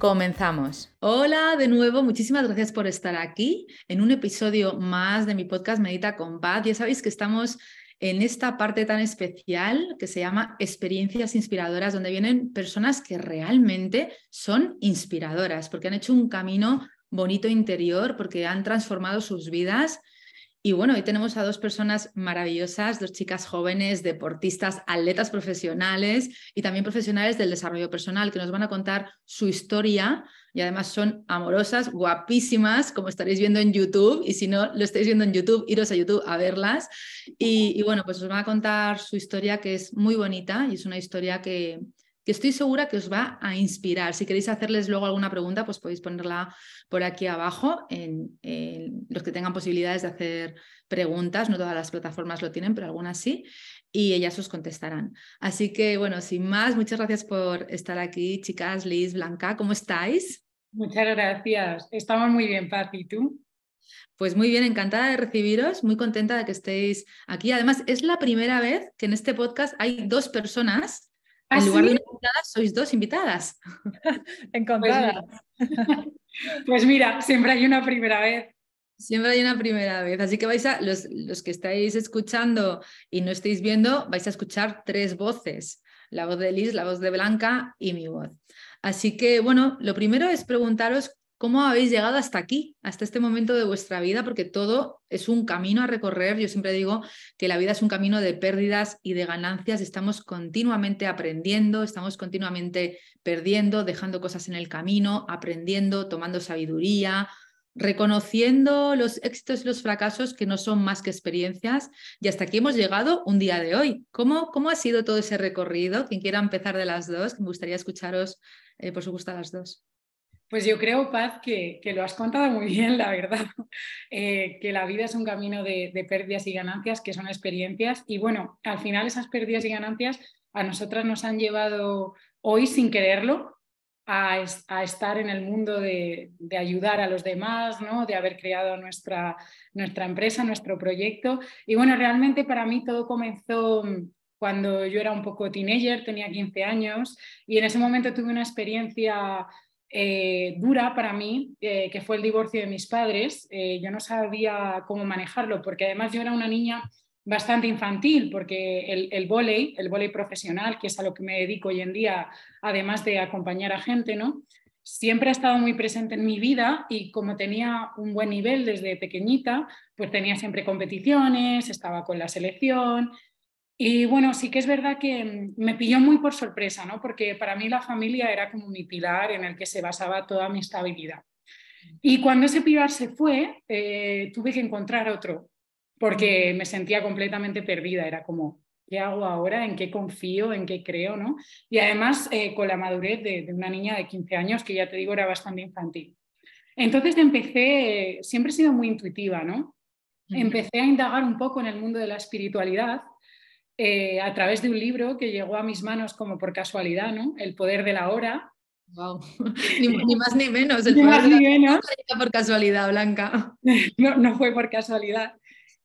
Comenzamos. Hola de nuevo, muchísimas gracias por estar aquí en un episodio más de mi podcast Medita con Paz. Ya sabéis que estamos en esta parte tan especial que se llama experiencias inspiradoras, donde vienen personas que realmente son inspiradoras, porque han hecho un camino bonito interior, porque han transformado sus vidas y bueno, hoy tenemos a dos personas maravillosas, dos chicas jóvenes, deportistas, atletas profesionales y también profesionales del desarrollo personal que nos van a contar su historia y además son amorosas, guapísimas, como estaréis viendo en YouTube. Y si no lo estáis viendo en YouTube, iros a YouTube a verlas. Y, y bueno, pues os van a contar su historia que es muy bonita y es una historia que, que estoy segura que os va a inspirar. Si queréis hacerles luego alguna pregunta, pues podéis ponerla por aquí abajo en, los que tengan posibilidades de hacer preguntas. No todas las plataformas lo tienen, pero algunas sí. Y ellas os contestarán. Así que, bueno, sin más, muchas gracias por estar aquí, chicas, Liz, Blanca, ¿cómo estáis? Muchas gracias. Estamos muy bien, Paz. ¿Y tú? Pues muy bien, encantada de recibiros, muy contenta de que estéis aquí. Además, es la primera vez que en este podcast hay dos personas ¿Ah, en lugar de una invitada, sois dos invitadas. Encontradas. Pues, pues mira, siempre hay una primera vez. Siempre hay una primera vez. Así que vais a, los, los, que estáis escuchando y no estáis viendo, vais a escuchar tres voces. La voz de Liz, la voz de Blanca y mi voz. Así que, bueno, lo primero es preguntaros ¿Cómo habéis llegado hasta aquí, hasta este momento de vuestra vida? Porque todo es un camino a recorrer. Yo siempre digo que la vida es un camino de pérdidas y de ganancias. Estamos continuamente aprendiendo, estamos continuamente perdiendo, dejando cosas en el camino, aprendiendo, tomando sabiduría, reconociendo los éxitos y los fracasos que no son más que experiencias. Y hasta aquí hemos llegado un día de hoy. ¿Cómo, cómo ha sido todo ese recorrido? Quien quiera empezar de las dos, me gustaría escucharos, eh, por supuesto, a las dos. Pues yo creo, Paz, que, lo has contado muy bien, la verdad, eh, que la vida es un camino de, pérdidas y ganancias, que son experiencias. Y bueno, al final esas pérdidas y ganancias a nosotras nos han llevado hoy sin quererlo a, estar en el mundo de, ayudar a los demás, ¿no? de haber creado nuestra, nuestra empresa, nuestro proyecto. Y bueno, realmente para mí todo comenzó cuando yo era un poco teenager, tenía 15 años, y en ese momento tuve una experiencia eh, dura para mí, eh, que fue el divorcio de mis padres. Eh, yo no sabía cómo manejarlo, porque además yo era una niña bastante infantil, porque el, el volei, el volei profesional, que es a lo que me dedico hoy en día, además de acompañar a gente, ¿no? siempre ha estado muy presente en mi vida y como tenía un buen nivel desde pequeñita, pues tenía siempre competiciones, estaba con la selección, y bueno, sí que es verdad que mm, me pilló muy por sorpresa, ¿no? Porque para mí la familia era como mi pilar en el que se basaba toda mi estabilidad. Y cuando ese pilar se fue, eh, tuve que encontrar otro, porque me sentía completamente perdida. Era como, ¿qué hago ahora? ¿En qué confío? ¿En qué creo? ¿no? Y además eh, con la madurez de, de, una niña de 15 años, que ya te digo era bastante infantil. Entonces empecé, siempre he sido muy intuitiva, ¿no? Empecé a indagar un poco en el mundo de la espiritualidad eh, a través de un libro que llegó a mis manos como por casualidad, ¿no? El poder de la hora. Wow. ni, más ni menos. El ni más ni menos. por casualidad, Blanca. No, no fue por casualidad.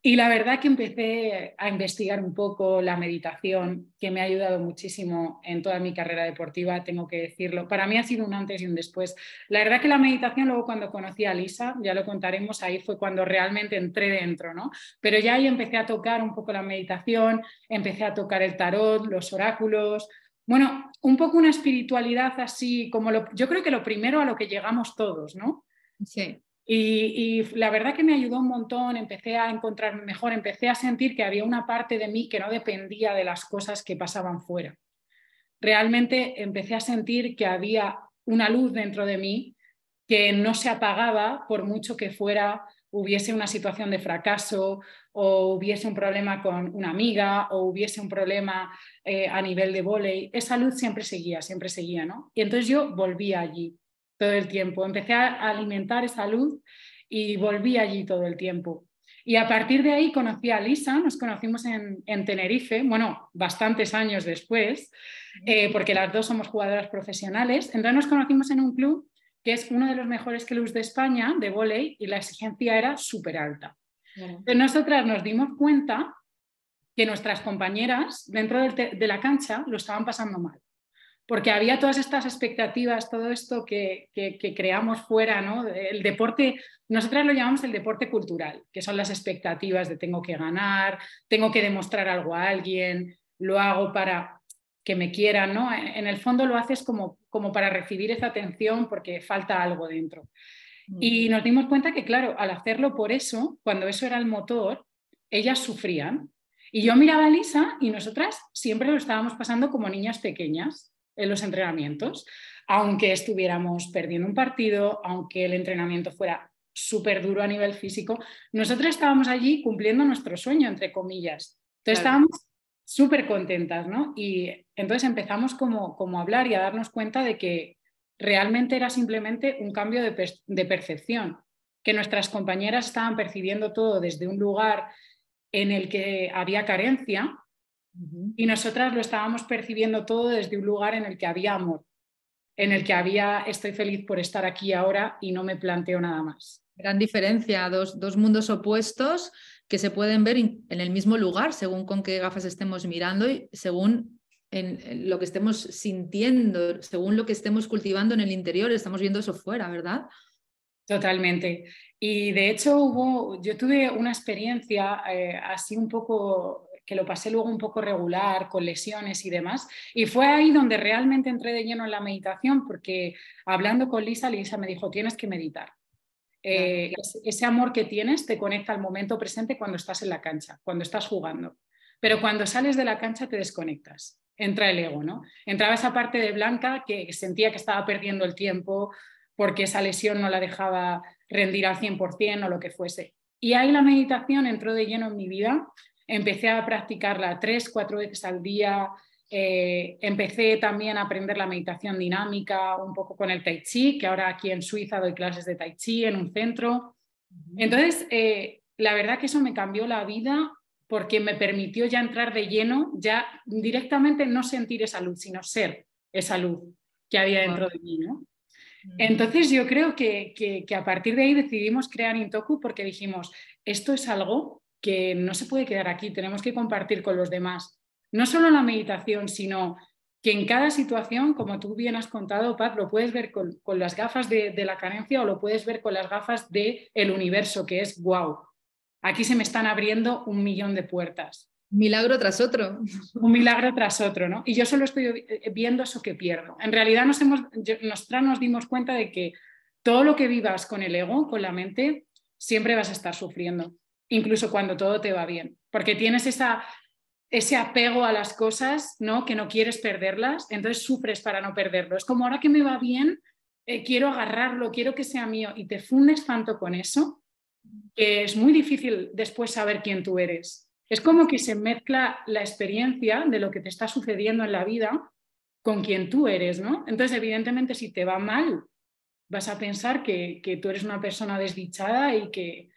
Y la verdad que empecé a investigar un poco la meditación, que me ha ayudado muchísimo en toda mi carrera deportiva, tengo que decirlo. Para mí ha sido un antes y un después. La verdad que la meditación, luego cuando conocí a Lisa, ya lo contaremos, ahí fue cuando realmente entré dentro, ¿no? Pero ya ahí empecé a tocar un poco la meditación, empecé a tocar el tarot, los oráculos. Bueno, un poco una espiritualidad así como lo, yo creo que lo primero a lo que llegamos todos, ¿no? Sí. Y, la verdad que me ayudó un montón, empecé a encontrarme mejor, empecé a sentir que había una parte de mí que no dependía de las cosas que pasaban fuera. Realmente empecé a sentir que había una luz dentro de mí que no se apagaba por mucho que fuera hubiese una situación de fracaso o hubiese un problema con una amiga o hubiese un problema eh, a nivel de volei, esa luz siempre seguía, siempre seguía, ¿no? Y entonces yo volví allí todo el tiempo, empecé a alimentar esa luz y volví allí todo el tiempo. Y a partir de ahí conocí a Lisa, nos conocimos en, Tenerife, bueno, bastantes años después, eh, porque las dos somos jugadoras profesionales. Entonces nos conocimos en un club que es uno de los mejores clubes de España de volei y la exigencia era súper alta. nosotras nos dimos cuenta que nuestras compañeras dentro de, la cancha lo estaban pasando mal, porque había todas estas expectativas, todo esto que, creamos fuera, ¿no? El deporte, nosotras lo llamamos el deporte cultural, que son las expectativas de tengo que ganar, tengo que demostrar algo a alguien, lo hago para que me quieran, ¿no? En el fondo lo haces como, como para recibir esa atención porque falta algo dentro. Y nos dimos cuenta que, claro, al hacerlo por eso, cuando eso era el motor, ellas sufrían. Y yo miraba a Lisa y nosotras siempre lo estábamos pasando como niñas pequeñas en los entrenamientos, aunque estuviéramos perdiendo un partido, aunque el entrenamiento fuera súper duro a nivel físico, nosotras estábamos allí cumpliendo nuestro sueño, entre comillas. Entonces estábamos súper contentas, ¿no? Y entonces empezamos como, como a hablar y a darnos cuenta de que realmente era simplemente un cambio de, percepción, que nuestras compañeras estaban percibiendo todo desde un lugar en el que había carencia y nosotras lo estábamos percibiendo todo desde un lugar en el que había amor, en el que había estoy feliz por estar aquí ahora y no me planteo nada más. Gran diferencia, dos, dos mundos opuestos que se pueden ver en el mismo lugar, según con qué gafas estemos mirando y según en, lo que estemos sintiendo, según lo que estemos cultivando en el interior, estamos viendo eso fuera, ¿verdad? Totalmente. Y de hecho hubo, yo tuve una experiencia eh, así un poco que lo pasé luego un poco regular, con lesiones y demás. Y fue ahí donde realmente entré de lleno en la meditación, porque hablando con Lisa, Lisa me dijo, tienes que meditar. Eh, ese amor que tienes te conecta al momento presente cuando estás en la cancha, cuando estás jugando. Pero cuando sales de la cancha te desconectas, entra el ego, ¿no? Entraba esa parte de Blanca que sentía que estaba perdiendo el tiempo porque esa lesión no la dejaba rendir al 100% o lo que fuese. Y ahí la meditación entró de lleno en mi vida. Empecé a practicarla tres, cuatro veces al día, eh, empecé también a aprender la meditación dinámica un poco con el tai chi, que ahora aquí en Suiza doy clases de tai chi en un centro. Entonces, eh, la verdad que eso me cambió la vida porque me permitió ya entrar de lleno, ya directamente no sentir esa luz, sino ser esa luz que había dentro de mí. Entonces yo creo que, que, a partir de ahí decidimos crear Intoku porque dijimos, esto es algo que no se puede quedar aquí, tenemos que compartir con los demás no solo la meditación, sino que en cada situación, como tú bien has contado, Paz, lo puedes ver con, las gafas de, la carencia o lo puedes ver con las gafas del el universo, que es wow. Aquí se me están abriendo un millón de puertas. Milagro tras otro. Un milagro tras otro, ¿no? Y yo solo estoy viendo eso que pierdo. En realidad nos, hemos, nosotras nos dimos cuenta de que todo lo que vivas con el ego, con la mente, siempre vas a estar sufriendo, incluso cuando todo te va bien, porque tienes esa, ese apego a las cosas, ¿no? Que no quieres perderlas, entonces sufres para no perderlo. Es como ahora que me va bien, eh, quiero agarrarlo, quiero que sea mío y te fundes tanto con eso que es muy difícil después saber quién tú eres. Es como que se mezcla la experiencia de lo que te está sucediendo en la vida con quien tú eres, ¿no? Entonces, evidentemente, si te va mal, vas a pensar que, que tú eres una persona desdichada y que,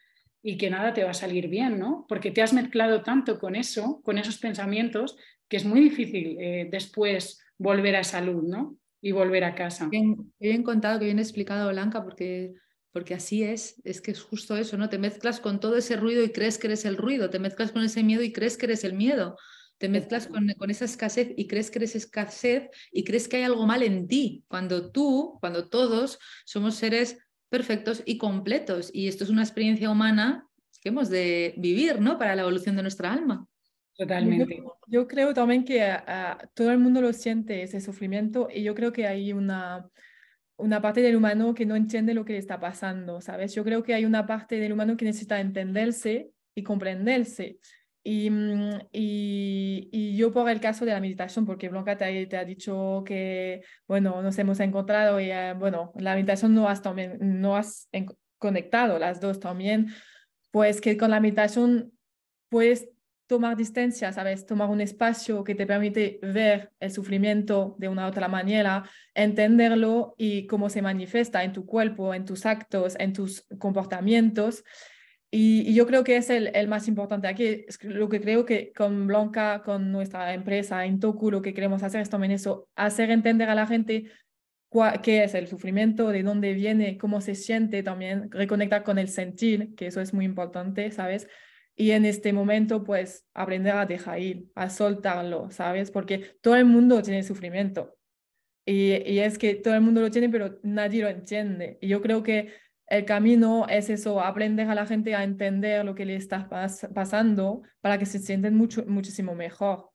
y que nada te va a salir bien, ¿no? Porque te has mezclado tanto con eso, con esos pensamientos, que es muy difícil eh, después volver a salud, ¿no? Y volver a casa. Bien, bien contado, que bien explicado, Blanca, porque, porque así es, es que es justo eso, ¿no? Te mezclas con todo ese ruido y crees que eres el ruido, te mezclas con ese miedo y crees que eres el miedo, te mezclas con, con, esa escasez y crees que eres escasez y crees que hay algo mal en ti, cuando tú, cuando todos somos seres perfectos y completos. Y esto es una experiencia humana que hemos de vivir, ¿no? Para la evolución de nuestra alma. Totalmente. Yo, creo también que todo el mundo lo siente, ese sufrimiento, y yo creo que hay una, una parte del humano que no entiende lo que le está pasando, ¿sabes? Yo creo que hay una parte del humano que necesita entenderse y comprenderse. Y, mm, y, y, yo por el caso de la meditación, porque Blanca te, te ha dicho que, bueno, nos hemos encontrado y, eh, bueno, la meditación no has, también, no has conectado las dos también, pues que con la meditación puedes tomar distancia, ¿sabes? Tomar un espacio que te permite ver el sufrimiento de una otra manera, entenderlo y cómo se manifiesta en tu cuerpo, en tus actos, en tus comportamientos. Y, yo creo que es el, el, más importante aquí. Es lo que creo que con Blanca, con nuestra empresa, en Toku, lo que queremos hacer es también eso, hacer entender a la gente qué es el sufrimiento, de dónde viene, cómo se siente también, reconectar con el sentir, que eso es muy importante, ¿sabes? Y en este momento, pues, aprender a dejar ir, a soltarlo, ¿sabes? Porque todo el mundo tiene sufrimiento. Y, y, es que todo el mundo lo tiene, pero nadie lo entiende. Y yo creo que el camino es eso, aprender a la gente a entender lo que le está pasando para que se sienten mucho, muchísimo mejor.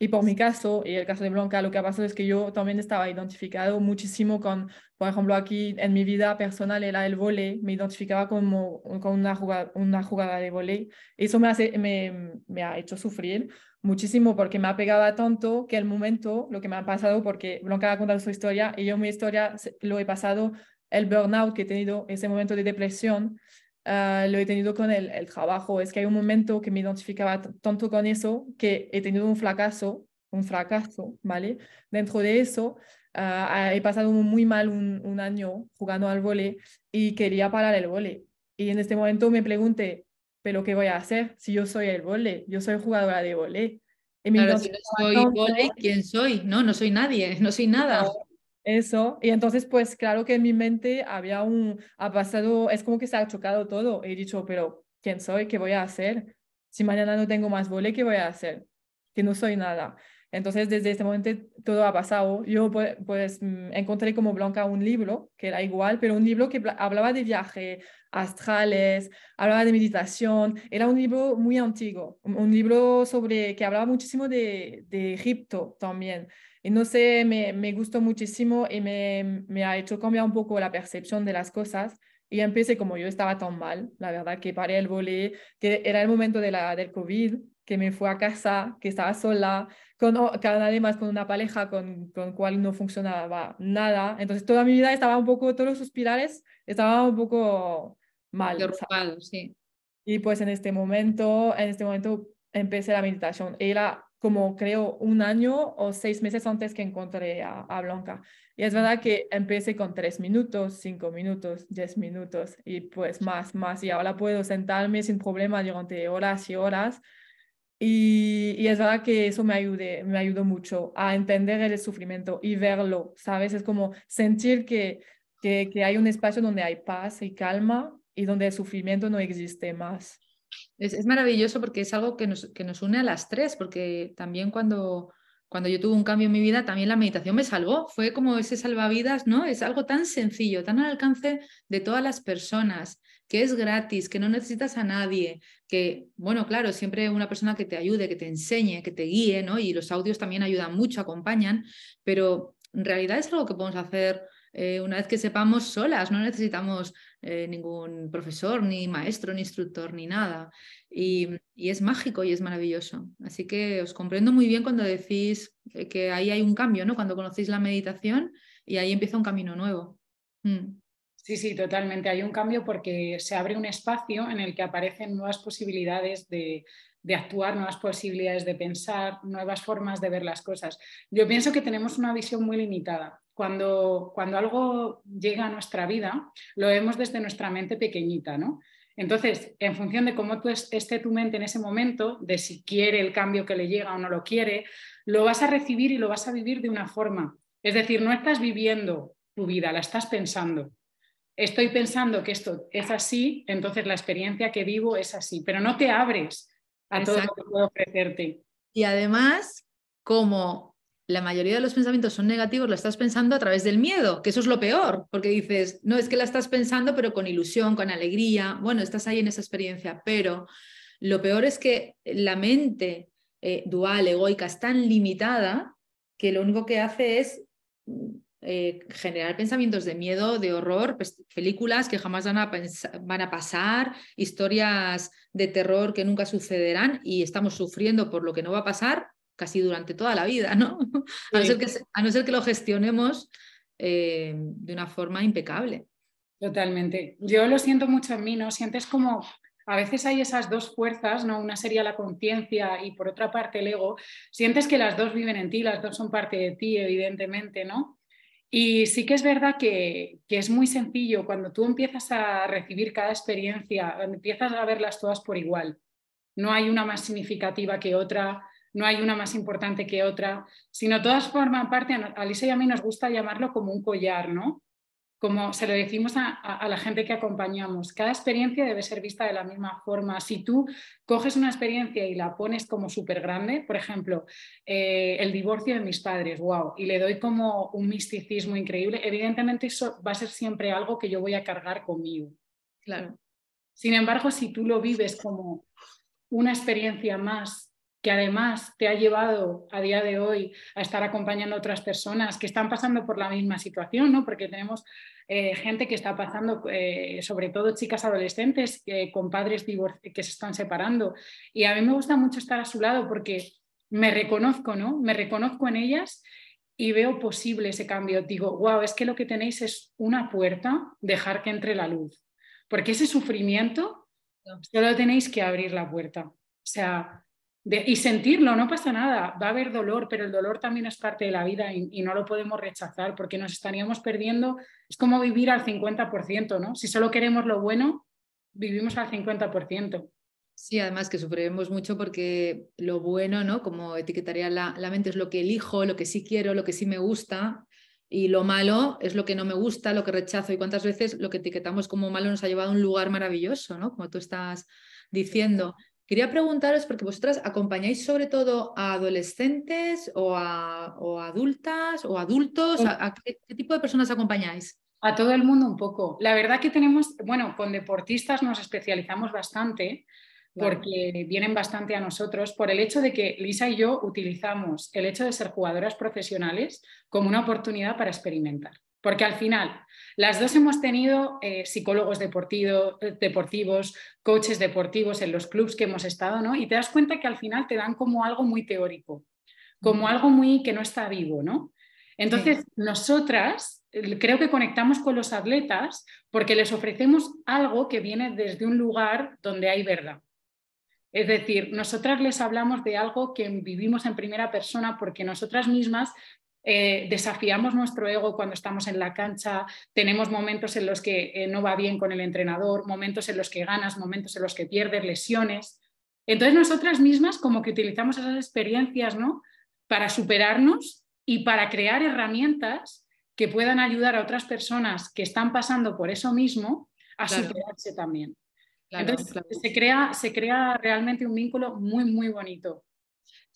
Y por mi caso, y el caso de Blanca, lo que ha pasado es que yo también estaba identificado muchísimo con, por ejemplo, aquí en mi vida personal era el volei, me identificaba como, con una jugada, una jugada de volei. Eso me, hace, me, me ha hecho sufrir muchísimo porque me ha pegado tanto que el momento, lo que me ha pasado, porque Blanca ha contado su historia y yo mi historia lo he pasado, el burnout que he tenido, ese momento de depresión, Ah, lo he tenido con el, el, trabajo. Es que hay un momento que me identificaba tanto con eso que he tenido un fracaso, un fracaso, ¿vale? Dentro de eso, uh, he pasado muy mal un, un año jugando al vole y quería parar el vole. Y en este momento me pregunté, ¿pero qué voy a hacer si yo soy el vole? Yo soy jugadora de vole. Y claro, si no soy vole, ¿quién soy? No, no soy nadie, no soy nada. Eso, y entonces pues claro que en mi mente había un, ha pasado, es como que se ha chocado todo. He dicho, pero ¿quién soy? ¿Qué voy a hacer? Si mañana no tengo más vole, ¿qué voy a hacer? Que no soy nada. Entonces desde este momento todo ha pasado. Yo pues, pues encontré como Blanca un libro que era igual, pero un libro que hablaba de viaje astrales, hablaba de meditación. Era un libro muy antiguo, un libro sobre que hablaba muchísimo de Egipto también. Y no sé, me, me gustó muchísimo y me, me, ha hecho cambiar un poco la percepción de las cosas. Y empecé como yo estaba tan mal, la verdad, que paré el volei, que era el momento de la, del COVID, que me fui a casa, que estaba sola, con, además con una pareja con, con cual no funcionaba nada. Entonces toda mi vida estaba un poco, todos los suspirales estaban un poco mal. sí. Y pues en este momento, en este momento empecé la meditación. Era como creo un año o seis meses antes que encontré a, Blanca. Y es verdad que empecé con tres minutos, cinco minutos, diez minutos y pues más, más. Y ahora puedo sentarme sin problema durante horas y horas. Y, y es verdad que eso me, ayude, me ayudó mucho a entender el sufrimiento y verlo, ¿sabes? Es como sentir que, que, que hay un espacio donde hay paz y calma y donde el sufrimiento no existe más. Es, maravilloso porque es algo que nos, que nos une a las tres, porque también cuando, cuando yo tuve un cambio en mi vida, también la meditación me salvó. Fue como ese salvavidas, ¿no? Es algo tan sencillo, tan al alcance de todas las personas, que es gratis, que no necesitas a nadie, que, bueno, claro, siempre una persona que te ayude, que te enseñe, que te guíe, ¿no? Y los audios también ayudan mucho, acompañan, pero en realidad es algo que podemos hacer eh, una vez que sepamos solas, no necesitamos eh, ningún profesor, ni maestro, ni instructor, ni nada. Y, es mágico y es maravilloso. Así que os comprendo muy bien cuando decís eh, que ahí hay un cambio, ¿no? Cuando conocéis la meditación y ahí empieza un camino nuevo. Mm. Sí, sí, totalmente. Hay un cambio porque se abre un espacio en el que aparecen nuevas posibilidades de, de actuar, nuevas posibilidades de pensar, nuevas formas de ver las cosas. Yo pienso que tenemos una visión muy limitada cuando, cuando algo llega a nuestra vida, lo vemos desde nuestra mente pequeñita, ¿no? Entonces, en función de cómo tú esté tu mente en ese momento, de si quiere el cambio que le llega o no lo quiere, lo vas a recibir y lo vas a vivir de una forma. Es decir, no estás viviendo tu vida, la estás pensando. Estoy pensando que esto es así, entonces la experiencia que vivo es así, pero no te abres a todo lo que puedo ofrecerte. Y además, como la mayoría de los pensamientos son negativos, lo estás pensando a través del miedo, que eso es lo peor, porque dices, no es que la estás pensando, pero con ilusión, con alegría, bueno, estás ahí en esa experiencia, pero lo peor es que la mente eh, dual, egoica, es tan limitada que lo único que hace es eh, generar pensamientos de miedo, de horror, pues, películas que jamás van a pasar, historias de terror que nunca sucederán y estamos sufriendo por lo que no va a pasar casi durante toda la vida, ¿no? A, no, ser que, a no ser que lo gestionemos eh, de una forma impecable. Totalmente. Yo lo siento mucho en mí, ¿no? Sientes como a veces hay esas dos fuerzas, ¿no? Una sería la conciencia y por otra parte el ego. Sientes que las dos viven en ti, las dos son parte de ti, evidentemente, ¿no? Y sí que es verdad que, que, es muy sencillo cuando tú empiezas a recibir cada experiencia, empiezas a verlas todas por igual. No hay una más significativa que otra, no hay una más importante que otra, sino todas forman parte, a Lisa y a mí nos gusta llamarlo como un collar, ¿no? Como se lo decimos a, la gente que acompañamos, cada experiencia debe ser vista de la misma forma. Si tú coges una experiencia y la pones como súper grande, por ejemplo, eh, el divorcio de mis padres, wow, y le doy como un misticismo increíble, evidentemente eso va a ser siempre algo que yo voy a cargar conmigo. Claro. Sin embargo, si tú lo vives como una experiencia más que además te ha llevado a día de hoy a estar acompañando a otras personas que están pasando por la misma situación, ¿no? Porque tenemos eh, gente que está pasando, eh, sobre todo chicas adolescentes con padres que se están separando. Y a mí me gusta mucho estar a su lado porque me reconozco, ¿no? Me reconozco en ellas y veo posible ese cambio. Digo, wow, es que lo que tenéis es una puerta, dejar que entre la luz. Porque ese sufrimiento, solo tenéis que abrir la puerta. O sea, y sentirlo, no pasa nada, va a haber dolor, pero el dolor también es parte de la vida y, no lo podemos rechazar porque nos estaríamos perdiendo, es como vivir al 50%, ¿no? Si solo queremos lo bueno, vivimos al 50%. Sí, además que sufriremos mucho porque lo bueno, ¿no? Como etiquetaría la mente, es lo que elijo, lo que sí quiero, lo que sí me gusta, y lo malo es lo que no me gusta, lo que rechazo. Y cuántas veces lo que etiquetamos como malo nos ha llevado a un lugar maravilloso, ¿no? Como tú estás diciendo. Quería preguntaros, porque vosotras acompañáis sobre todo a adolescentes o a, adultas o adultos, ¿A, qué, tipo de personas acompañáis? A todo el mundo un poco. La verdad que tenemos, bueno, con deportistas nos especializamos bastante porque vienen bastante a nosotros por el hecho de que Lisa y yo utilizamos el hecho de ser jugadoras profesionales como una oportunidad para experimentar. Porque al final, las dos hemos tenido eh, psicólogos deportivos, coaches deportivos en los clubs que hemos estado, ¿no? Y te das cuenta que al final te dan como algo muy teórico, como algo muy que no está vivo, ¿no? Entonces, nosotras creo que conectamos con los atletas porque les ofrecemos algo que viene desde un lugar donde hay verdad. Es decir, nosotras les hablamos de algo que vivimos en primera persona porque nosotras mismas eh, desafiamos nuestro ego cuando estamos en la cancha, tenemos momentos en los que eh, no va bien con el entrenador, momentos en los que ganas, momentos en los que pierdes, lesiones. Entonces nosotras mismas como que utilizamos esas experiencias ¿no? para superarnos y para crear herramientas que puedan ayudar a otras personas que están pasando por eso mismo a superarse también. Entonces Se, crea, se crea realmente un vínculo muy, muy bonito.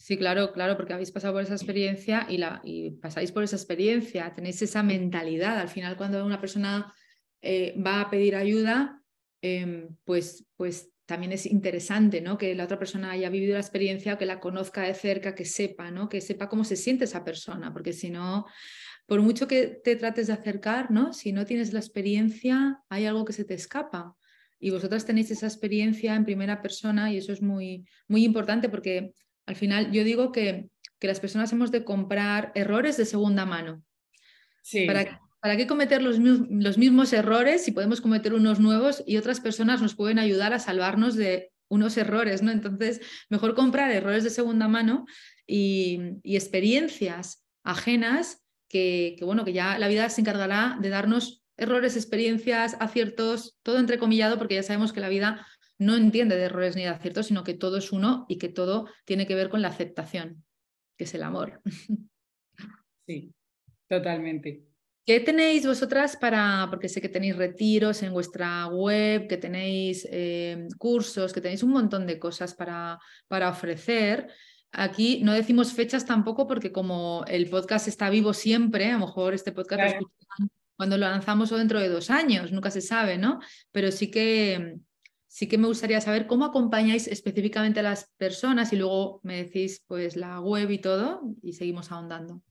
Sí, claro, claro, porque habéis pasado por esa experiencia y, la, y pasáis por esa experiencia, tenéis esa mentalidad. Al final, cuando una persona eh, va a pedir ayuda, em, pues, pues también es interesante ¿no? que la otra persona haya vivido la experiencia que la conozca de cerca, que sepa, ¿no? que sepa cómo se siente esa persona, porque si no, por mucho que te trates de acercar, ¿no? si no tienes la experiencia, hay algo que se te escapa. Y vosotras tenéis esa experiencia en primera persona y eso es muy, muy importante porque al final, yo digo que, las personas hemos de comprar errores de segunda mano. Sí. ¿Para, ¿Para qué cometer los, los mismos errores si podemos cometer unos nuevos y otras personas nos pueden ayudar a salvarnos de unos errores, ¿no? Entonces, mejor comprar errores de segunda mano y, experiencias ajenas que, que, bueno, que ya la vida se encargará de darnos errores, experiencias, aciertos, todo entrecomillado, porque ya sabemos que la vida no entiende de errores ni de aciertos, sino que todo es uno y que todo tiene que ver con la aceptación, que es el amor. Sí, totalmente. ¿Qué tenéis vosotras para, porque sé que tenéis retiros en vuestra web, que tenéis eh, cursos, que tenéis un montón de cosas para, para ofrecer? Aquí no decimos fechas tampoco porque como el podcast está vivo siempre, a lo mejor este podcast cuando lo lanzamos o dentro de dos años, nunca se sabe, ¿no? Pero sí que sí que me gustaría saber cómo acompañáis específicamente a las personas y luego me decís pues la web y todo y seguimos ahondando.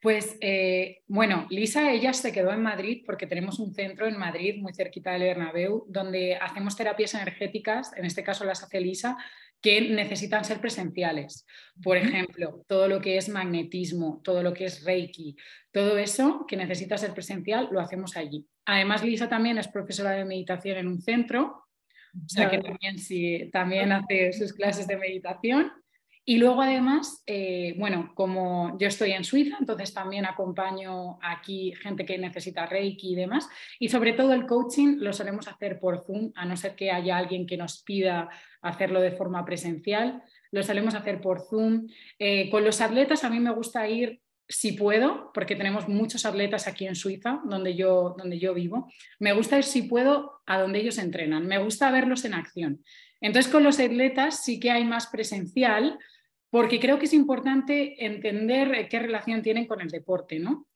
Pues eh, bueno, Lisa, ella se quedó en Madrid porque tenemos un centro en Madrid, muy cerquita del Bernabéu, donde hacemos terapias energéticas, en este caso las hace Lisa, que necesitan ser presenciales. Por ejemplo, todo lo que es magnetismo, todo lo que es Reiki, todo eso que necesita ser presencial, lo hacemos allí. Además, Lisa también es profesora de meditación en un centro, o sea que también, sí, también hace sus clases de meditación. Y luego además, eh, bueno, como yo estoy en Suiza, entonces también acompaño aquí gente que necesita Reiki y demás. Y sobre todo el coaching lo solemos hacer por Zoom, a no ser que haya alguien que nos pida hacerlo de forma presencial. Lo solemos hacer por Zoom. Eh, con los atletas a mí me gusta ir si puedo, porque tenemos muchos atletas aquí en Suiza, donde yo, donde yo vivo. Me gusta ir si puedo a donde ellos entrenan. Me gusta verlos en acción. Entonces con los atletas sí que hay más presencial porque creo que es importante entender qué relación tienen con el deporte. ¿no?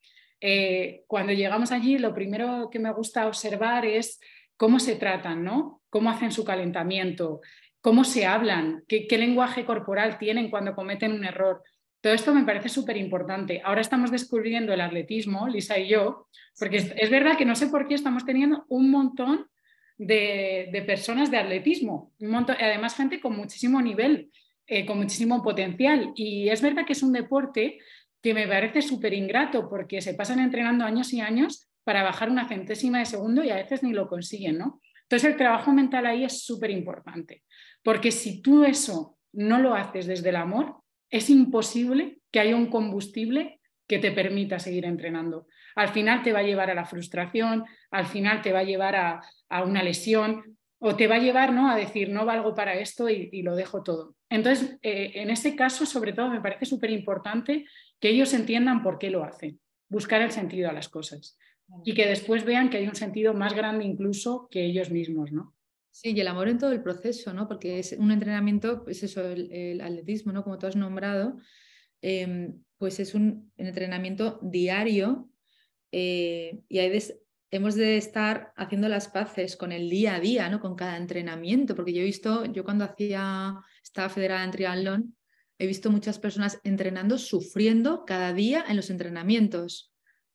Eh, cuando llegamos allí, lo primero que me gusta observar es cómo se tratan, ¿no? cómo hacen su calentamiento, cómo se hablan, qué, lenguaje corporal tienen cuando cometen un error. Todo esto me parece súper importante. Ahora estamos descubriendo el atletismo, Lisa y yo, porque es, verdad que no sé por qué estamos teniendo un montón de, personas de atletismo, un montón, además gente con muchísimo nivel. Eh, con muchísimo potencial. Y es verdad que es un deporte que me parece súper ingrato porque se pasan entrenando años y años para bajar una centésima de segundo y a veces ni lo consiguen, ¿no? Entonces el trabajo mental ahí es súper importante, porque si tú eso no lo haces desde el amor, es imposible que haya un combustible que te permita seguir entrenando. Al final te va a llevar a la frustración, al final te va a llevar a, a una lesión, o te va a llevar ¿no? a decir no valgo para esto y, lo dejo todo. Entonces, eh, en ese caso, sobre todo, me parece súper importante que ellos entiendan por qué lo hacen, buscar el sentido a las cosas y que después vean que hay un sentido más grande incluso que ellos mismos, ¿no? Sí, y el amor en todo el proceso, ¿no? Porque es un entrenamiento, es eso, el, atletismo, ¿no? Como tú has nombrado, em, pues es un entrenamiento diario eh, y hay, hemos de estar haciendo las paces con el día a día, ¿no? con cada entrenamiento, porque yo he visto, yo cuando hacía, estaba federada en triatlón, he visto muchas personas entrenando, sufriendo cada día en los entrenamientos,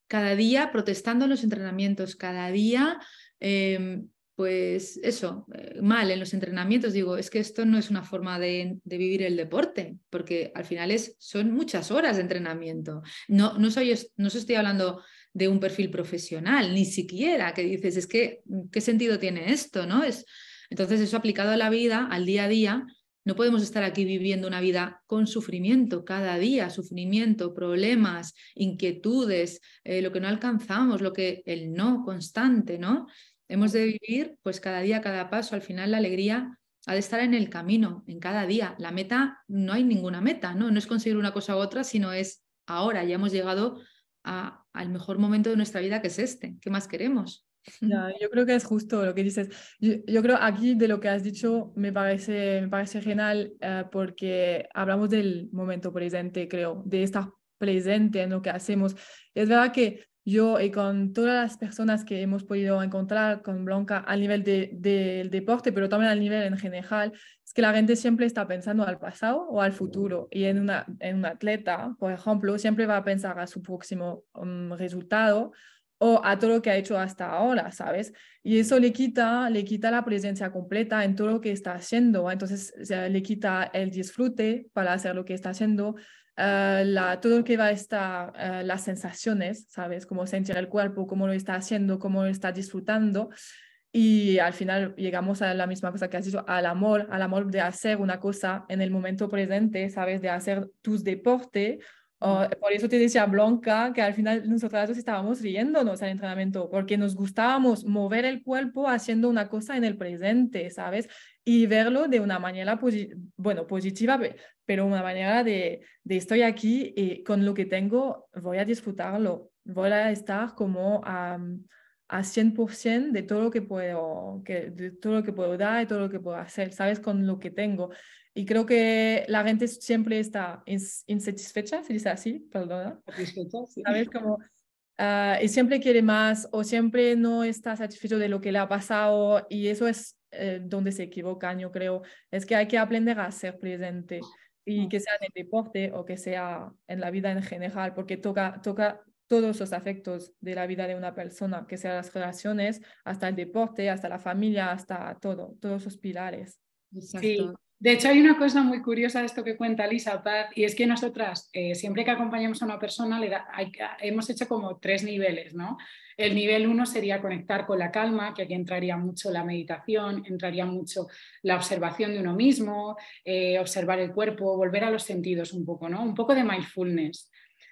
cada día protestando en los entrenamientos, cada día, em, pues eso, eh, mal en los entrenamientos. Digo, es que esto no es una forma de, vivir el deporte, porque al final es, son muchas horas de entrenamiento. No, no, soy, no estoy hablando de un perfil profesional, ni siquiera, que dices, es que, ¿qué sentido tiene esto? ¿no? Es, entonces, eso aplicado a la vida, al día a día, no podemos estar aquí viviendo una vida con sufrimiento cada día, sufrimiento, problemas, inquietudes, eh, lo que no alcanzamos, lo que el no constante, ¿no? Hemos de vivir, pues cada día, cada paso, al final la alegría ha de estar en el camino, en cada día. La meta, no hay ninguna meta, ¿no? No es conseguir una cosa u otra, sino es ahora, ya hemos llegado al mejor momento de nuestra vida que es este. ¿Qué más queremos? yo creo que es justo lo que dices. Yo, creo aquí de lo que has dicho me parece, me parece genial eh, porque hablamos del momento presente, creo, de estar presente en lo que hacemos. Es verdad que yo y con todas las personas que hemos podido encontrar con Blanca a nivel del de, deporte, pero también al nivel en general, es que la gente siempre está pensando al pasado o al futuro. Y en, una, en un atleta, por ejemplo, siempre va a pensar a su próximo um, resultado o a todo lo que ha hecho hasta ahora, ¿sabes? Y eso le quita, le quita la presencia completa en todo lo que está haciendo. Entonces, le quita el disfrute para hacer lo que está haciendo, eh, la, todo lo que va a estar, eh, las sensaciones, ¿sabes? Cómo sentir el cuerpo, cómo lo está haciendo, cómo lo está disfrutando. Y al final llegamos a la misma cosa que has dicho, al amor, al amor de hacer una cosa en el momento presente, ¿sabes? De hacer tus deportes por eso te decía Blanca que al final nosotros estábamos riéndonos al entrenamiento porque nos gustábamos mover el cuerpo haciendo una cosa en el presente, ¿sabes? Y verlo de una manera, bueno, positiva, pero una manera de, de estoy aquí y con lo que tengo voy a disfrutarlo, voy a estar como a, a 100% de todo lo que puedo, que, de todo lo que puedo dar y todo lo que puedo hacer, ¿sabes? Con lo que tengo. Y creo que la gente siempre está insatisfecha, se dice así, perdona. ¿Sabes? Como, ah, y siempre quiere más o siempre no está satisfecho de lo que le ha pasado y eso es eh, donde se equivocan, yo creo. Es que hay que aprender a ser presente. Y que sea en el deporte o que sea en la vida en general, porque toca, toca todos los afectos de la vida de una persona, que sean las relaciones, hasta el deporte, hasta la familia, hasta todo, todos esos pilares. Sí. De hecho, hay una cosa muy curiosa de esto que cuenta Lisa Paz, y es que nosotras, eh, siempre que acompañamos a una persona, le hemos hecho como tres niveles, ¿no? El nivel uno sería conectar con la calma, que aquí entraría mucho la meditación, entraría mucho la observación de uno mismo, eh, observar el cuerpo, volver a los sentidos un poco, ¿no? Un poco de mindfulness.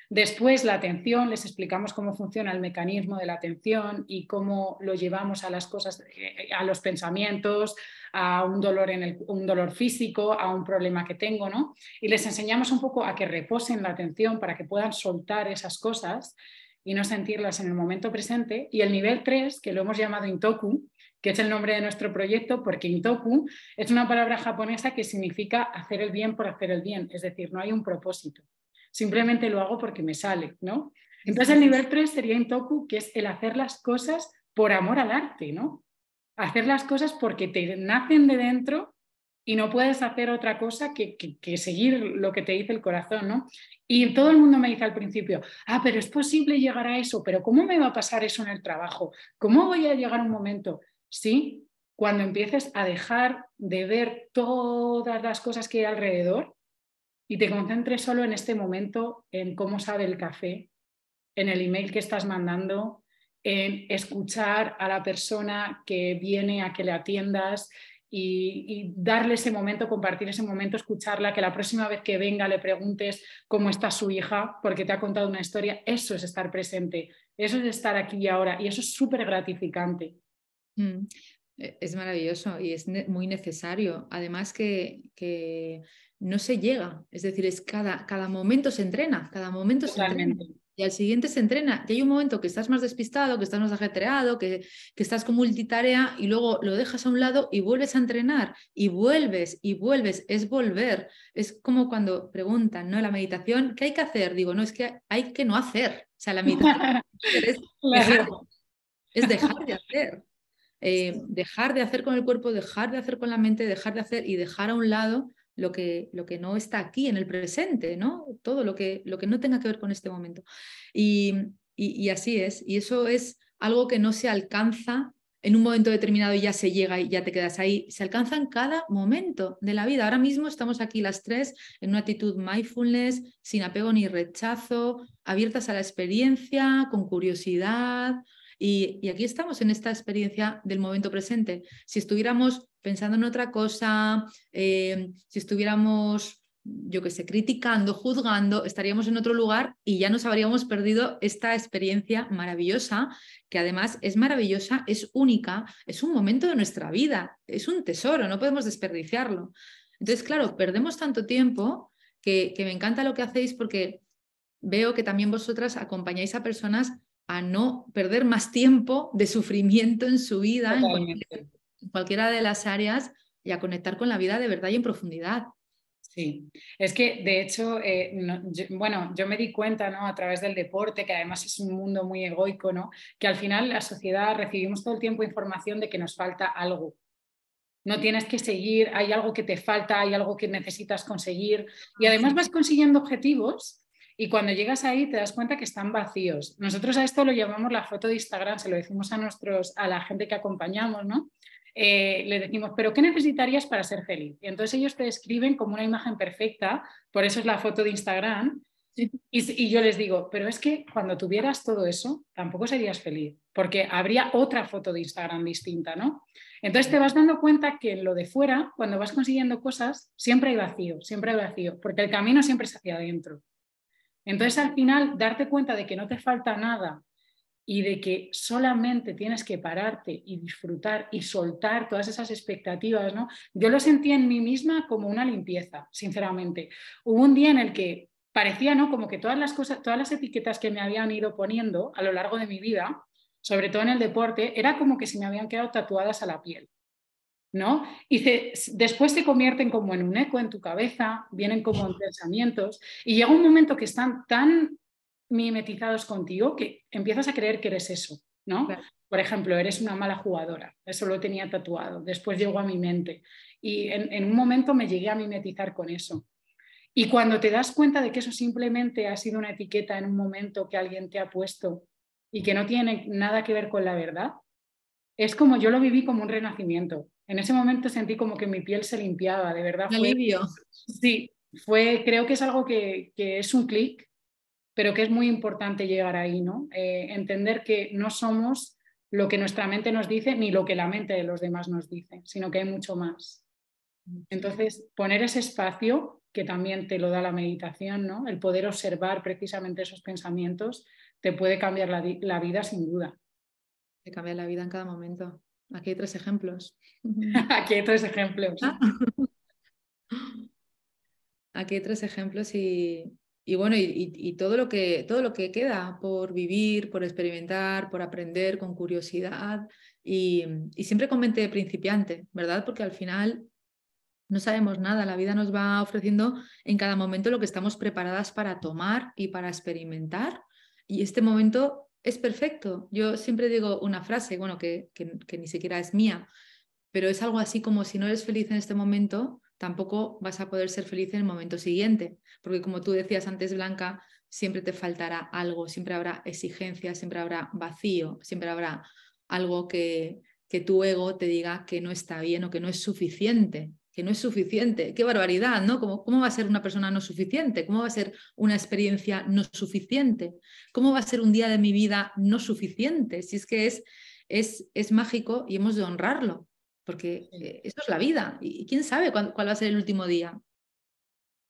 Después la atención, les explicamos cómo funciona el mecanismo de la atención y cómo lo llevamos a las cosas, eh, a los pensamientos, a un dolor, en el, un dolor físico, a un problema que tengo, ¿no? Y les enseñamos un poco a que reposen la atención para que puedan soltar esas cosas y no sentirlas en el momento presente. Y el nivel 3, que lo hemos llamado Intoku, que es el nombre de nuestro proyecto, porque Intoku es una palabra japonesa que significa hacer el bien por hacer el bien, es decir, no hay un propósito simplemente lo hago porque me sale, ¿no? Entonces el nivel 3 sería Intoku, que es el hacer las cosas por amor al arte, ¿no? Hacer las cosas porque te nacen de dentro y no puedes hacer otra cosa que, que, seguir lo que te dice el corazón, ¿no? Y todo el mundo me dice al principio, ah, pero es posible llegar a eso, pero ¿cómo me va a pasar eso en el trabajo? ¿Cómo voy a llegar a un momento? Sí, cuando empieces a dejar de ver todas las cosas que hay alrededor y te concentres solo en este momento, en cómo sabe el café, en el email que estás mandando, en escuchar a la persona que viene a que le atiendas y, darle ese momento, compartir ese momento, escucharla, que la próxima vez que venga le preguntes cómo está su hija, porque te ha contado una historia, eso es estar presente, eso es estar aquí y ahora, y eso es súper gratificante. Mm, e, es maravilloso y es muy necesario. Además que, que no se llega. Es decir, es cada, cada momento se entrena, cada momento se entrena. Y al siguiente se entrena. Y hay un momento que estás más despistado, que estás más ajetreado, que, que estás con multitarea y luego lo dejas a un lado y vuelves a entrenar y vuelves y vuelves. Es volver. Es como cuando preguntan, ¿no? La meditación, ¿qué hay que hacer? Digo, no, es que hay que no hacer. O sea, la meditación es, dejar, es dejar de hacer. Eh, dejar de hacer con el cuerpo, dejar de hacer con la mente, dejar de hacer y dejar a un lado lo que, lo que no está aquí en el presente, ¿no? Todo lo que, lo que no tenga que ver con este momento. Y, y, así es. Y eso es algo que no se alcanza en un momento determinado y ya se llega y ya te quedas ahí. Se alcanza en cada momento de la vida. Ahora mismo estamos aquí las tres en una actitud mindfulness, sin apego ni rechazo, abiertas a la experiencia, con curiosidad. Y, aquí estamos en esta experiencia del momento presente. Si estuviéramos pensando en otra cosa, eh, si estuviéramos, yo qué sé, criticando, juzgando, estaríamos en otro lugar y ya nos habríamos perdido esta experiencia maravillosa, que además es maravillosa, es única, es un momento de nuestra vida, es un tesoro, no podemos desperdiciarlo. Entonces, claro, perdemos tanto tiempo que, me encanta lo que hacéis porque veo que también vosotras acompañáis a personas a no perder más tiempo de sufrimiento en su vida, cualquiera de las áreas y a conectar con la vida de verdad y en profundidad. Sí, es que de hecho, eh, bueno, yo me di cuenta ¿no? a través del deporte, que además es un mundo muy egoico, ¿no? que al final la sociedad recibimos todo el tiempo información de que nos falta algo. No tienes que seguir, hay algo que te falta, hay algo que necesitas conseguir y además vas consiguiendo objetivos y cuando llegas ahí te das cuenta que están vacíos. Nosotros a esto lo llamamos la foto de Instagram, se lo decimos a, nuestros, a la gente que acompañamos, ¿no? Eh, le decimos, pero ¿qué necesitarías para ser feliz? Y entonces ellos te describen como una imagen perfecta, por eso es la foto de Instagram. Y, yo les digo, pero es que cuando tuvieras todo eso, tampoco serías feliz, porque habría otra foto de Instagram distinta, ¿no? Entonces te vas dando cuenta que en lo de fuera, cuando vas consiguiendo cosas, siempre hay vacío, siempre hay vacío, porque el camino siempre es hacia adentro. Entonces al final, darte cuenta de que no te falta nada y de que solamente tienes que pararte y disfrutar y soltar todas esas expectativas, ¿no? Yo lo sentí en mí misma como una limpieza, sinceramente. Hubo un día en el que parecía, ¿no? Como que todas las cosas, todas las etiquetas que me habían ido poniendo a lo largo de mi vida, sobre todo en el deporte, era como que se me habían quedado tatuadas a la piel. ¿No? Y después se convierten como en un eco en tu cabeza, vienen como en pensamientos, y llega un momento que están tan mimetizados contigo que empiezas a creer que eres eso, ¿no? Por ejemplo, eres una mala jugadora, eso lo tenía tatuado, después llegó a mi mente y en, un momento me llegué a mimetizar con eso. Y cuando te das cuenta de que eso simplemente ha sido una etiqueta en un momento que alguien te ha puesto y que no tiene nada que ver con la verdad, es como yo lo viví como un renacimiento. En ese momento sentí como que mi piel se limpiaba, de verdad. Fue, alivio. Sí, fue, creo que es algo que, es un clic, pero que es muy importante llegar ahí, ¿no? Eh, entender que no somos lo que nuestra mente nos dice ni lo que la mente de los demás nos dice, sino que hay mucho más. Entonces, poner ese espacio que también te lo da la meditación, ¿no? El poder observar precisamente esos pensamientos te puede cambiar la, la vida sin duda. Te cambia la vida en cada momento. Aquí hay tres ejemplos. Aquí hay tres ejemplos. Ah. Aquí hay tres ejemplos y, bueno, y, todo, lo que, todo lo que queda por vivir, por experimentar, por aprender con curiosidad y, siempre con mente de principiante, ¿verdad? Porque al final no sabemos nada, la vida nos va ofreciendo en cada momento lo que estamos preparadas para tomar y para experimentar. Y este momento es perfecto. Yo siempre digo una frase, bueno, que, ni siquiera es mía, pero es algo así como si no eres feliz en este momento, tampoco vas a poder ser feliz en el momento siguiente, porque como tú decías antes, Blanca, siempre te faltará algo, siempre habrá exigencia, siempre habrá vacío, siempre habrá algo que, que tu ego te diga que no está bien o que no es suficiente, que no es suficiente. Qué barbaridad, ¿no? ¿Cómo, ¿Cómo, va a ser una persona no suficiente? ¿Cómo va a ser una experiencia no suficiente? ¿Cómo va a ser un día de mi vida no suficiente? Si es que es, es, es mágico y hemos de honrarlo porque eh, eso es la vida y quién sabe cuál, va a ser el último día.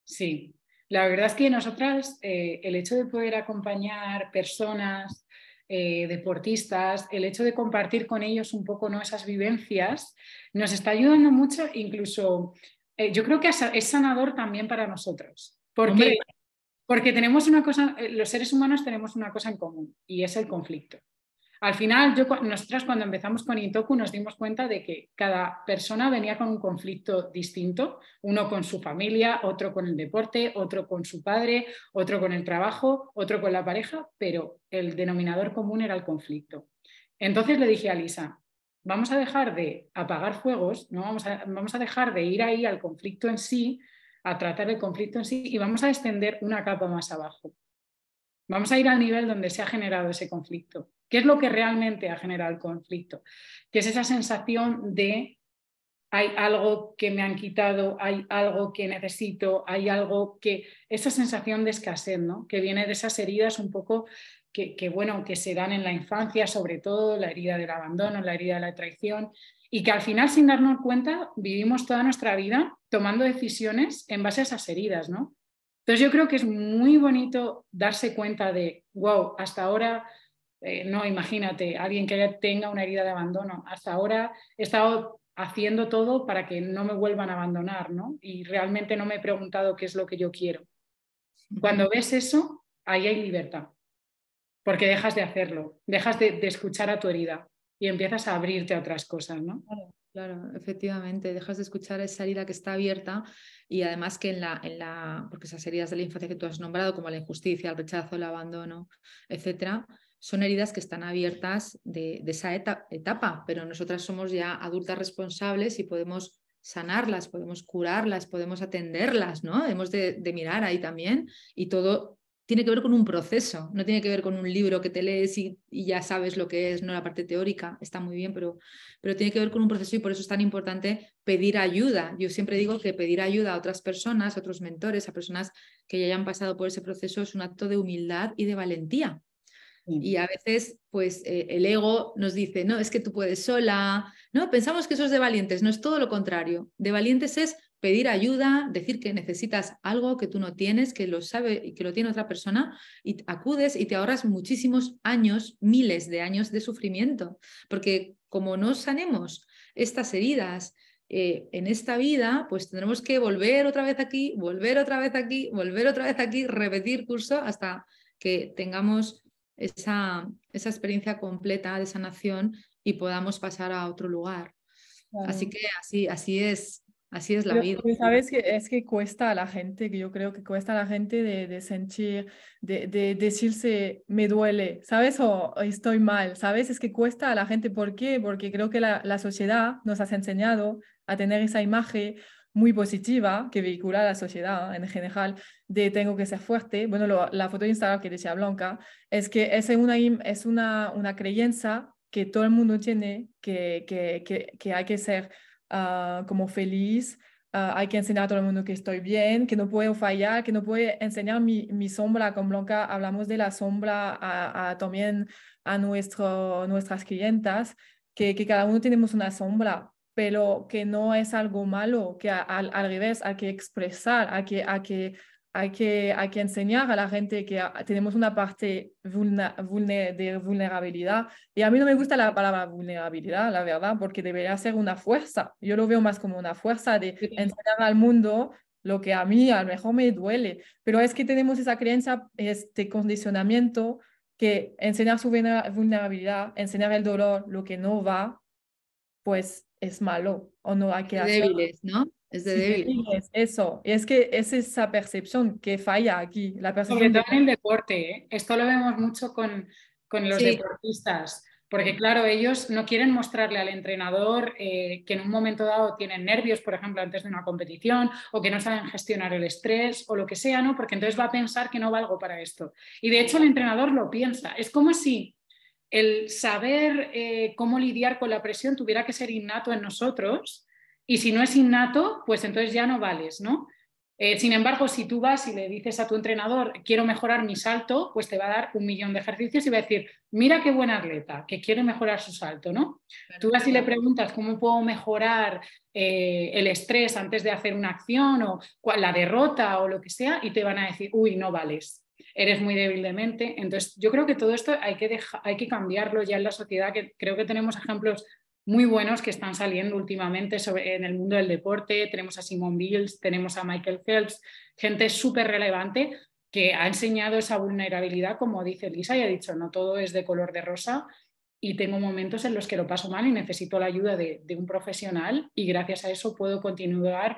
Sí, la verdad es que nosotras eh, el hecho de poder acompañar personas, eh, deportistas, el hecho de compartir con ellos un poco ¿no? esas vivencias, nos está ayudando mucho, incluso yo creo que es sanador también para nosotros, porque, porque tenemos una cosa, los seres humanos tenemos una cosa en común y es el conflicto. Al final, nosotras cuando empezamos con Itoku nos dimos cuenta de que cada persona venía con un conflicto distinto, uno con su familia, otro con el deporte, otro con su padre, otro con el trabajo, otro con la pareja, pero el denominador común era el conflicto. Entonces le dije a Lisa, vamos a dejar de apagar fuegos, ¿no? vamos, a, vamos a dejar de ir ahí al conflicto en sí, a tratar el conflicto en sí y vamos a extender una capa más abajo. Vamos a ir al nivel donde se ha generado ese conflicto. ¿Qué es lo que realmente ha generado el conflicto? Que es esa sensación de hay algo que me han quitado, hay algo que necesito, hay algo que... Esa sensación de escasez, ¿no? Que viene de esas heridas un poco que, bueno, que se dan en la infancia, sobre todo la herida del abandono, la herida de la traición, y que al final, sin darnos cuenta, vivimos toda nuestra vida tomando decisiones en base a esas heridas, ¿no? Entonces yo creo que es muy bonito darse cuenta de, wow, hasta ahora eh, no, imagínate, alguien que tenga una herida de abandono. Hasta ahora he estado haciendo todo para que no me vuelvan a abandonar, ¿no? Y realmente no me he preguntado qué es lo que yo quiero. Cuando ves eso, ahí hay libertad, porque dejas de hacerlo, dejas de, escuchar a tu herida y empiezas a abrirte a otras cosas, ¿no? Claro, efectivamente, dejas de escuchar esa herida que está abierta y además que en la, en la, porque esas heridas de la infancia que tú has nombrado, como la injusticia, el rechazo, el abandono, etcétera, son heridas que están abiertas de, esa etapa, pero nosotras somos ya adultas responsables y podemos sanarlas, podemos curarlas, podemos atenderlas, ¿no? Hemos de, mirar ahí también y todo tiene que ver con un proceso, no tiene que ver con un libro que te lees y, ya sabes lo que es, no la parte teórica, está muy bien, pero, pero tiene que ver con un proceso y por eso es tan importante pedir ayuda. Yo siempre digo que pedir ayuda a otras personas, a otros mentores, a personas que ya hayan pasado por ese proceso es un acto de humildad y de valentía, y a veces, pues, eh, el ego nos dice, no, es que tú puedes sola, ¿no? Pensamos que eso es de valientes, no es todo lo contrario. De valientes es pedir ayuda, decir que necesitas algo que tú no tienes, que lo sabe y que lo tiene otra persona, y acudes y te ahorras muchísimos años, miles de años de sufrimiento. Porque como no sanemos estas heridas eh, en esta vida, pues tendremos que volver otra vez aquí, volver otra vez aquí, volver otra vez aquí, repetir curso hasta que tengamos esa, esa experiencia completa de sanación y podamos pasar a otro lugar. Así que así, así es. Así es la vida. Sabes que es que cuesta a la gente, que yo creo que cuesta a la gente de, de sentir, de, de, decirse me duele, ¿sabes? O, estoy mal, ¿sabes? Es que cuesta a la gente. ¿Por qué? Porque creo que la, la sociedad nos ha enseñado a tener esa imagen muy positiva que vehicula la sociedad en general de tengo que ser fuerte. Bueno, la foto de Instagram que decía Blanca es que es una, es una, una creencia que todo el mundo tiene, que, que, que, que hay que ser ah, como feliz, ah, hay que enseñar a todo el mundo que estoy bien, que no puedo fallar, que no puedo enseñar mi, mi sombra. Con Blanca hablamos de la sombra a, también a nuestro, nuestras clientas, que, que cada uno tenemos una sombra, pero que no es algo malo, que al, al revés hay que expresar, hay que, hay que, hay que, hay que enseñar a la gente que tenemos una parte de vulnerabilidad. Y a mí no me gusta la palabra vulnerabilidad, la verdad, porque debería ser una fuerza. Yo lo veo más como una fuerza de enseñar al mundo lo que a mí a lo mejor me duele. Pero es que tenemos esa creencia, este condicionamiento, que enseñar su vulnerabilidad, enseñar el dolor, lo que no va, pues es malo o no hay que hacer. Débiles, ¿no? Es de débiles. Eso, y es que es esa percepción que falla aquí. La percepción Sobre todo en el deporte, ¿eh? esto lo vemos mucho con, con los deportistas. Porque claro, ellos no quieren mostrarle al entrenador eh, que en un momento dado tienen nervios, por ejemplo, antes de una competición, o que no saben gestionar el estrés o lo que sea, ¿no? Porque entonces va a pensar que no valgo para esto. Y de hecho el entrenador lo piensa. Es como si el saber eh, cómo lidiar con la presión tuviera que ser innato en nosotros y si no es innato, pues entonces ya no vales, ¿no? Eh, sin embargo, si tú vas y le dices a tu entrenador, quiero mejorar mi salto, pues te va a dar un millón de ejercicios y va a decir, mira qué buena atleta, que quiere mejorar su salto, ¿no? Tú vas y le preguntas cómo puedo mejorar eh, el estrés antes de hacer una acción o la derrota o lo que sea y te van a decir, uy, no vales eres muy débil de mente. Entonces, yo creo que todo esto hay que, hay que cambiarlo ya en la sociedad, que creo que tenemos ejemplos muy buenos que están saliendo últimamente sobre, en el mundo del deporte. Tenemos a Simon Bills, tenemos a Michael Phelps, gente súper relevante que ha enseñado esa vulnerabilidad, como dice Lisa, y ha dicho, no todo es de color de rosa y tengo momentos en los que lo paso mal y necesito la ayuda de, un profesional y gracias a eso puedo continuar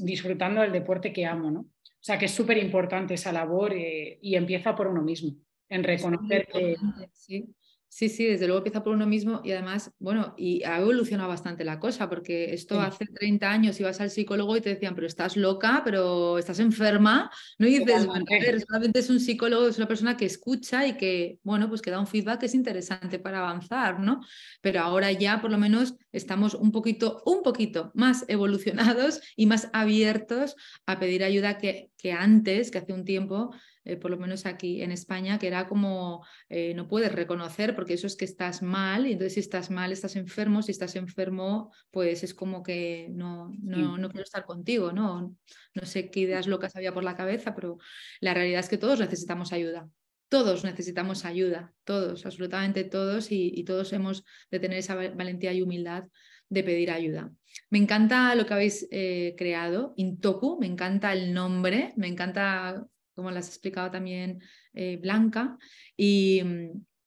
disfrutando del deporte que amo. ¿no? O sea que es súper importante esa labor eh, y empieza por uno mismo, en reconocer que... Sí. Sí, sí, desde luego empieza por uno mismo y además, bueno, y ha evolucionado bastante la cosa, porque esto hace 30 años ibas al psicólogo y te decían, pero estás loca, pero estás enferma, ¿no? Y dices, bueno, solamente es un psicólogo, es una persona que escucha y que, bueno, pues que da un feedback que es interesante para avanzar, ¿no? Pero ahora ya por lo menos estamos un poquito, un poquito más evolucionados y más abiertos a pedir ayuda que, que antes, que hace un tiempo, eh, por lo menos aquí en España, que era como eh, no puedes reconocer porque eso es que estás mal y entonces si estás mal estás enfermo, si estás enfermo pues es como que no, no, no quiero estar contigo, ¿no? No sé qué ideas locas había por la cabeza, pero la realidad es que todos necesitamos ayuda. Todos necesitamos ayuda, todos, absolutamente todos, y, todos hemos de tener esa valentía y humildad de pedir ayuda. Me encanta lo que habéis eh, creado, Intoku, me encanta el nombre, me encanta como las ha explicado también eh, Blanca. Y,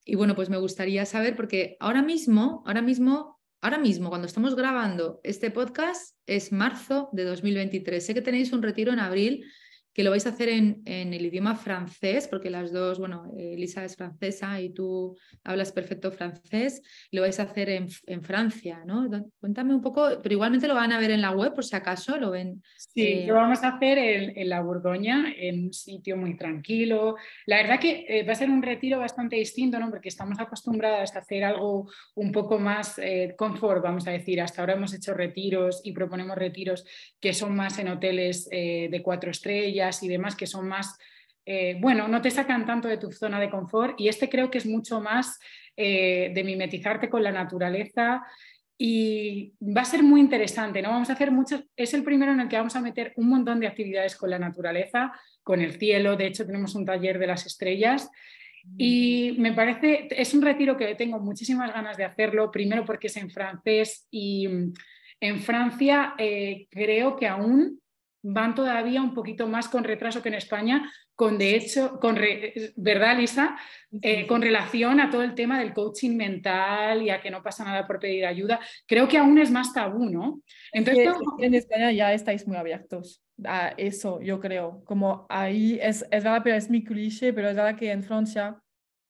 y, bueno, pues me gustaría saber, porque ahora mismo, ahora mismo, ahora mismo, cuando estamos grabando este podcast, es marzo de 2023. Sé que tenéis un retiro en abril que lo vais a hacer en, en, el idioma francés, porque las dos, bueno, Elisa es francesa y tú hablas perfecto francés, lo vais a hacer en, en, Francia, ¿no? Cuéntame un poco, pero igualmente lo van a ver en la web por si acaso, lo ven. Sí, eh, lo vamos a hacer en, en, la Borgoña, en un sitio muy tranquilo. La verdad que eh, va a ser un retiro bastante distinto, ¿no? Porque estamos acostumbrados a hacer algo un poco más eh, confort, vamos a decir. Hasta ahora hemos hecho retiros y proponemos retiros que son más en hoteles de cuatro estrellas y demás que son más, eh, bueno, no te sacan tanto de tu zona de confort y este creo que es mucho más eh, de mimetizarte con la naturaleza y va a ser muy interesante, ¿no? Vamos a hacer muchos, es el primero en el que vamos a meter un montón de actividades con la naturaleza, con el cielo, de hecho tenemos un taller de las estrellas y me parece, es un retiro que tengo muchísimas ganas de hacerlo, primero porque es en francés y mm, en Francia eh, creo que aún van todavía un poquito más con retraso que en España, con de hecho, con ¿verdad, Lisa? Eh, con relación a todo el tema del coaching mental y a que no pasa nada por pedir ayuda. Creo que aún es más tabú, ¿no? Entonces, en España ya estáis muy abiertos a eso, yo creo. Como ahí es, es verdad, pero es mi cliché, pero es verdad que en Francia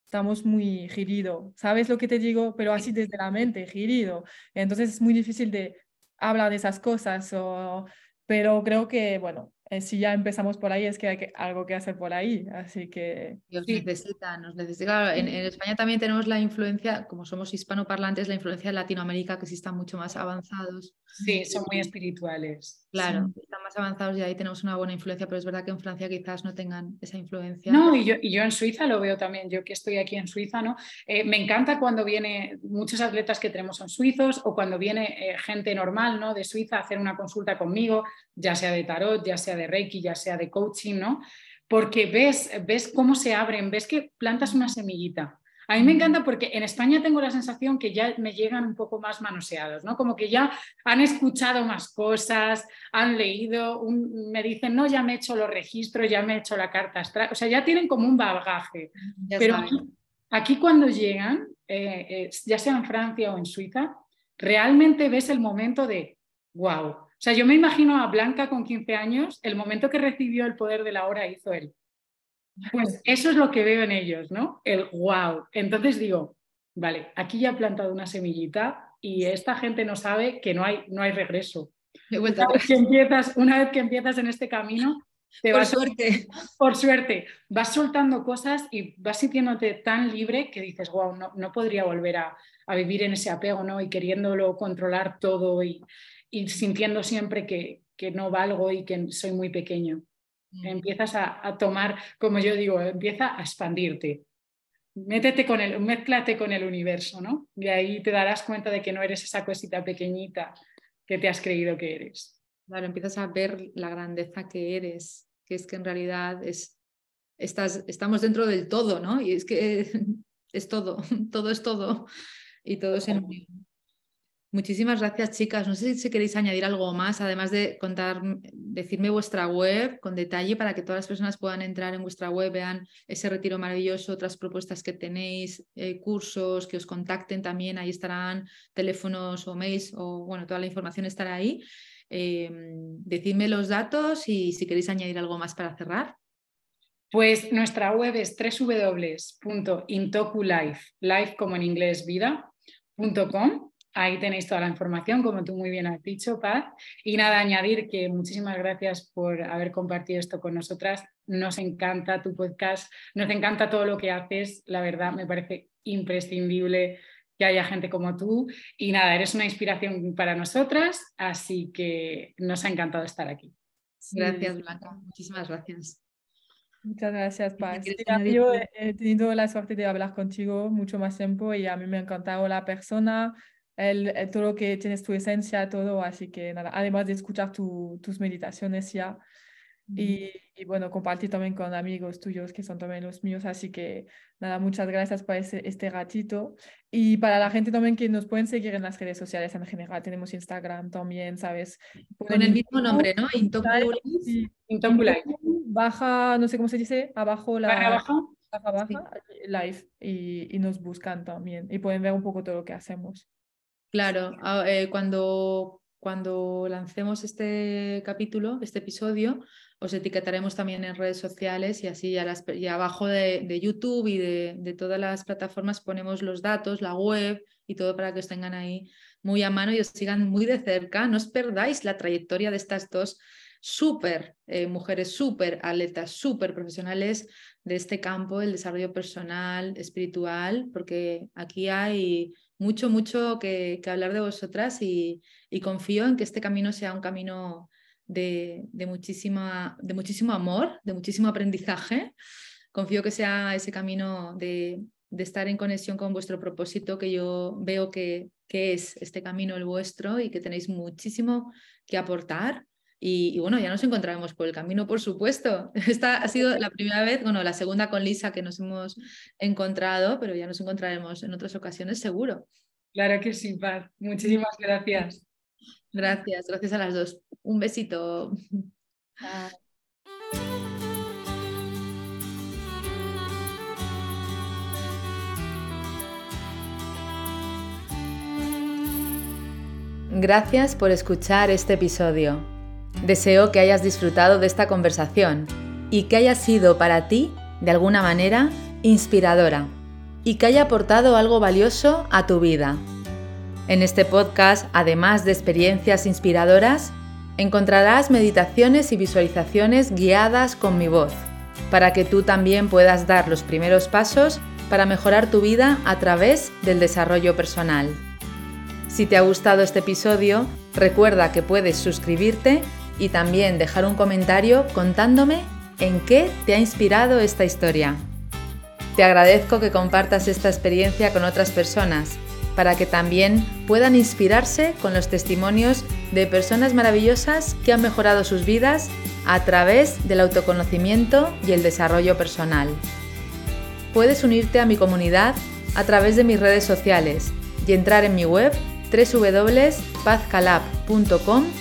estamos muy girido. ¿Sabes lo que te digo? Pero así desde la mente, girido. Entonces es muy difícil de hablar de esas cosas o pero creo que, bueno, eh, si ya empezamos por ahí, es que hay algo que hacer por ahí. Así que. Nos necesitan, nos necesita. en, España también tenemos la influencia, como somos hispanoparlantes, la influencia de Latinoamérica, que sí están mucho más avanzados. Sí, son muy espirituales. Claro, están más avanzados y ahí tenemos una buena influencia, pero es verdad que en Francia quizás no tengan esa influencia. No, y yo, y yo en Suiza lo veo también, yo que estoy aquí en Suiza, ¿no? Eh, me encanta cuando viene muchos atletas que tenemos son suizos o cuando viene eh, gente normal, ¿no? De Suiza a hacer una consulta conmigo, ya sea de tarot, ya sea de Reiki, ya sea de coaching, ¿no? Porque ves, ves cómo se abren, ves que plantas una semillita a mí me encanta porque en España tengo la sensación que ya me llegan un poco más manoseados, ¿no? Como que ya han escuchado más cosas, han leído, me dicen, no, ya me he hecho los registros, ya me he hecho la carta astral, o sea, ya tienen como un bagaje. Pero aquí, cuando llegan, eh, eh, ya sea en Francia o en Suiza, realmente ves el momento de, wow. O sea, yo me imagino a Blanca con 15 años, el momento que recibió el poder de la hora hizo él. Pues eso es lo que veo en ellos, ¿no? El wow. Entonces digo, vale, aquí ya he plantado una semillita y esta gente no sabe que no hay, no hay regreso. Una vez, que empiezas, una vez que empiezas en este camino, te por suerte. Por suerte, vas soltando cosas y vas sintiéndote tan libre que dices, wow, no, no podría volver a, vivir en ese apego, ¿no? Y queriéndolo controlar todo y, y sintiendo siempre que, que no valgo y que soy muy pequeño. Mm. Empiezas a, tomar, como yo digo, empieza a expandirte. Métete con el, mézclate con el universo, ¿no? Y ahí te darás cuenta de que no eres esa cosita pequeñita que te has creído que eres. Claro, empiezas a ver la grandeza que eres, que es que en realidad es, estás, estamos dentro del todo, ¿no? Y es que es todo, todo es todo y todo es en Muchísimas gracias, chicas. No sé si queréis añadir algo más, además de contar, decirme vuestra web con detalle para que todas las personas puedan entrar en vuestra web, vean ese retiro maravilloso, otras propuestas que tenéis, eh, cursos, que os contacten también. Ahí estarán teléfonos o mails o, bueno, toda la información estará ahí. Em, decidme los datos y si queréis añadir algo más para cerrar. Pues nuestra web es www.intokulife, life como en inglés vida.com Ahí tenéis toda la información, como tú muy bien has dicho, Paz. Y nada, añadir que muchísimas gracias por haber compartido esto con nosotras. Nos encanta tu podcast, nos encanta todo lo que haces. La verdad, me parece imprescindible que haya gente como tú. Y nada, eres una inspiración para nosotras, así que nos ha encantado estar aquí. Gracias, Blanca. Muchísimas gracias. Muchas gracias, Paz. yo he tenido la suerte de hablar contigo mucho más tiempo y a mí me ha encantado la persona, el, todo lo que tienes tu esencia, todo, así que nada, además de escuchar tus meditaciones ya y, bueno, compartir también con amigos tuyos que son también los míos, así que nada, muchas gracias por este ratito y para la gente también que nos pueden seguir en las redes sociales en general, tenemos Instagram también, ¿sabes? Con el mismo nombre, ¿no? Intoculi. Baja, no sé cómo se dice, abajo la... Baja, abajo. Baja, baja, live y, y nos buscan también y pueden ver un poco todo lo que hacemos. Claro, ah, eh, cuando, cuando lancemos este capítulo, este episodio, os etiquetaremos también en redes sociales y así ya, las, abajo de, YouTube y de, todas las plataformas ponemos los datos, la web y todo para que os tengan ahí muy a mano y os sigan muy de cerca. No os perdáis la trayectoria de estas dos súper eh, mujeres, súper atletas, súper profesionales de este campo, el desarrollo personal, espiritual, porque aquí hay mucho, mucho que, hablar de vosotras y, confío en que este camino sea un camino de, muchísima, de muchísimo amor, de muchísimo aprendizaje. Confío que sea ese camino de, estar en conexión con vuestro propósito, que yo veo que, que es este camino el vuestro y que tenéis muchísimo que aportar y, bueno, ya nos encontraremos por el camino, por supuesto. Esta ha sido la primera vez, bueno, la segunda con Lisa que nos hemos encontrado, pero ya nos encontraremos en otras ocasiones seguro. Claro que sí, Paz. Muchísimas gracias. Gracias, gracias a las dos. Un besito. Gracias por escuchar este episodio. Deseo que hayas disfrutado de esta conversación y que haya sido para ti, de alguna manera, inspiradora y que haya aportado algo valioso a tu vida. En este podcast, además de experiencias inspiradoras, encontrarás meditaciones y visualizaciones guiadas con mi voz, para que tú también puedas dar los primeros pasos para mejorar tu vida a través del desarrollo personal. Si te ha gustado este episodio, recuerda que puedes suscribirte y también dejar un comentario contándome en qué te ha inspirado esta historia. Te agradezco que compartas esta experiencia con otras personas para que también puedan inspirarse con los testimonios de personas maravillosas que han mejorado sus vidas a través del autoconocimiento y el desarrollo personal. Puedes unirte a mi comunidad a través de mis redes sociales y entrar en mi web www.pazcalab.com